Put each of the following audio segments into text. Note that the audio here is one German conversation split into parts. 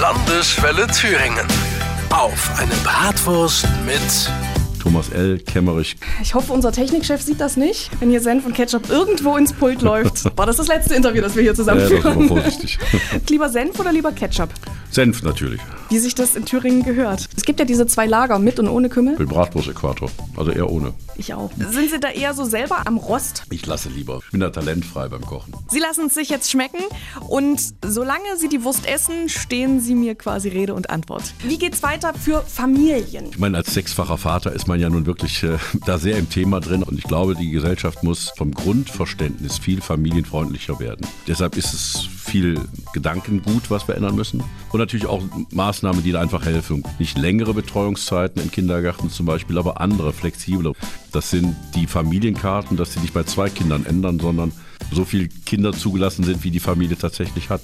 Landeswelle Thüringen. Auf eine Bratwurst mit Thomas L. Kemmerich. Ich hoffe, unser Technikchef sieht das nicht, wenn hier Senf und Ketchup irgendwo ins Pult läuft. War das das letzte Interview, das wir hier zusammen Ja, das ist führen? vorsichtig. lieber Senf oder lieber Ketchup? Senf natürlich. Wie sich das in Thüringen gehört. Es gibt ja diese zwei Lager, mit und ohne Kümmel. Ich bin Bratwurst-Äquator. Also eher ohne. Ich auch. Sind Sie da eher so selber am Rost? Ich lasse lieber. Ich bin da talentfrei beim Kochen. Sie lassen es sich jetzt schmecken und solange Sie die Wurst essen, stehen Sie mir quasi Rede und Antwort. Wie geht's weiter für Familien? Ich meine, als sechsfacher Vater ist man ja nun wirklich äh, da sehr im Thema drin. Und ich glaube, die Gesellschaft muss vom Grundverständnis viel familienfreundlicher werden. Deshalb ist es viel Gedankengut, was wir ändern müssen. Und natürlich auch Maßnahmen, die da einfach helfen. Nicht längere Betreuungszeiten im Kindergarten zum Beispiel, aber andere, flexible. Das sind die Familienkarten, dass sie nicht bei zwei Kindern ändern, sondern so viele Kinder zugelassen sind, wie die Familie tatsächlich hat.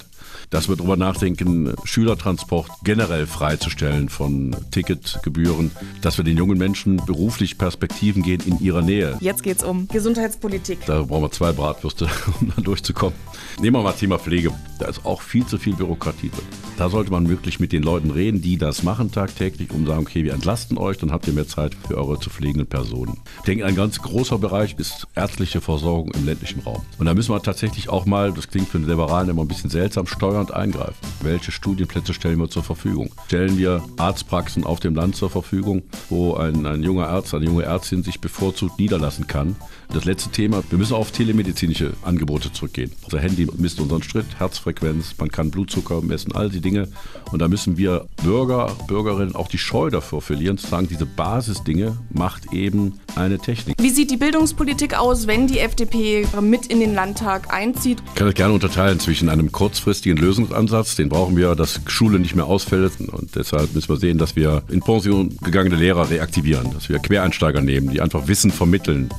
Dass wir darüber nachdenken, Schülertransport generell freizustellen von Ticketgebühren, dass wir den jungen Menschen beruflich Perspektiven gehen in ihrer Nähe. Jetzt geht's um Gesundheitspolitik. Da brauchen wir zwei Bratwürste, um da durchzukommen. Nehmen wir mal Thema Pflege. Da ist auch viel zu viel Bürokratie drin. Da sollte man wirklich mit den Leuten reden, die das machen tagtäglich, um zu sagen, okay, wir entlasten euch, dann habt ihr mehr Zeit für eure zu pflegenden Personen. Ich denke, ein ganz großer Bereich ist ärztliche Versorgung im ländlichen Raum. Und da müssen wir tatsächlich auch mal, das klingt für den Liberalen immer ein bisschen seltsam, steuernd eingreifen. Welche Studienplätze stellen wir zur Verfügung? Stellen wir Arztpraxen auf dem Land zur Verfügung, wo ein, ein junger Arzt, eine junge Ärztin sich bevorzugt niederlassen kann? Das letzte Thema, wir müssen auf telemedizinische Angebote zurückgehen. Unser Handy misst unseren Schritt, Herzfrequenz, man kann Blutzucker messen, all die Dinge. Und da müssen wir Bürger, Bürgerinnen auch die Scheu davor verlieren, zu sagen, diese Basisdinge macht eben eine Technik. Wie sieht die Bildungspolitik aus, wenn die FDP mit in den Landtag einzieht? Ich kann das gerne unterteilen zwischen einem kurzfristigen Lösungsansatz, den brauchen wir, dass Schule nicht mehr ausfällt. Und deshalb müssen wir sehen, dass wir in Pension gegangene Lehrer reaktivieren, dass wir Quereinsteiger nehmen, die einfach Wissen vermitteln.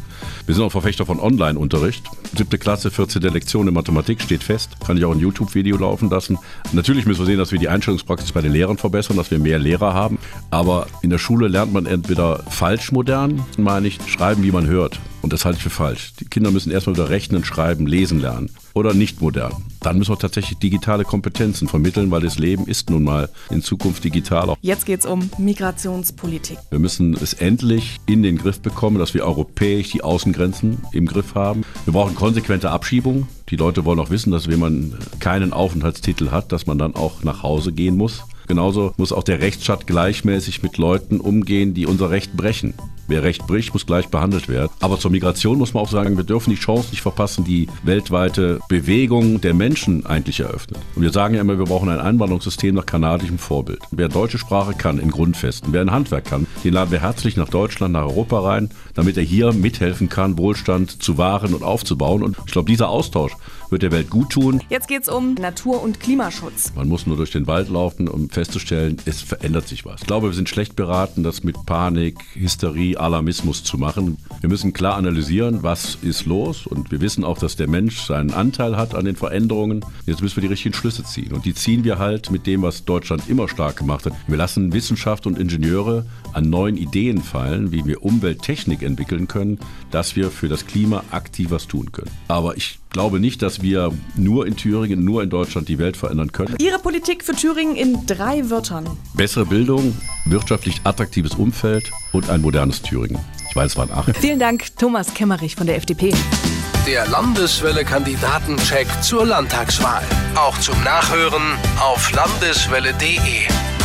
Wir sind auch Verfechter von Online-Unterricht. Siebte Klasse, 14. Lektion in Mathematik steht fest. Kann ich auch ein YouTube-Video laufen lassen. Natürlich müssen wir sehen, dass wir die Einstellungspraxis bei den Lehrern verbessern, dass wir mehr Lehrer haben. Aber in der Schule lernt man entweder falsch modern, meine ich, schreiben, wie man hört. Und das halte ich für falsch. Die Kinder müssen erstmal wieder rechnen, schreiben, lesen lernen. Oder nicht modern. Dann müssen wir tatsächlich digitale Kompetenzen vermitteln, weil das Leben ist nun mal in Zukunft digitaler. Jetzt geht's um Migrationspolitik. Wir müssen es endlich in den Griff bekommen, dass wir europäisch die Außengrenzen im Griff haben. Wir brauchen konsequente Abschiebung. Die Leute wollen auch wissen, dass wenn man keinen Aufenthaltstitel hat, dass man dann auch nach Hause gehen muss. Genauso muss auch der Rechtsstaat gleichmäßig mit Leuten umgehen, die unser Recht brechen. Wer Recht bricht, muss gleich behandelt werden. Aber zur Migration muss man auch sagen, wir dürfen die Chance nicht verpassen, die weltweite Bewegung der Menschen eigentlich eröffnet. Und wir sagen ja immer, wir brauchen ein Einwanderungssystem nach kanadischem Vorbild. Wer deutsche Sprache kann in Grundfesten, wer ein Handwerk kann, den laden wir herzlich nach Deutschland, nach Europa rein, damit er hier mithelfen kann, Wohlstand zu wahren und aufzubauen. Und ich glaube, dieser Austausch wird der Welt gut tun. Jetzt geht's um Natur- und Klimaschutz. Man muss nur durch den Wald laufen, um festzustellen, es verändert sich was. Ich glaube, wir sind schlecht beraten, das mit Panik, Hysterie, Alarmismus zu machen. Wir müssen klar analysieren, was ist los und wir wissen auch, dass der Mensch seinen Anteil hat an den Veränderungen. Jetzt müssen wir die richtigen Schlüsse ziehen und die ziehen wir halt mit dem, was Deutschland immer stark gemacht hat. Wir lassen Wissenschaft und Ingenieure an neuen Ideen fallen, wie wir Umwelttechnik entwickeln können, dass wir für das Klima aktiv was tun können. Aber ich glaube nicht, dass wir nur in Thüringen, nur in Deutschland die Welt verändern können. Ihre Politik für Thüringen in drei Wörtern. Bessere Bildung, wirtschaftlich attraktives Umfeld und ein modernes Thüringen. Ich weiß, es waren acht. Vielen Dank, Thomas Kemmerich von der FDP. Der Landeswelle-Kandidatencheck zur Landtagswahl. Auch zum Nachhören auf landeswelle.de.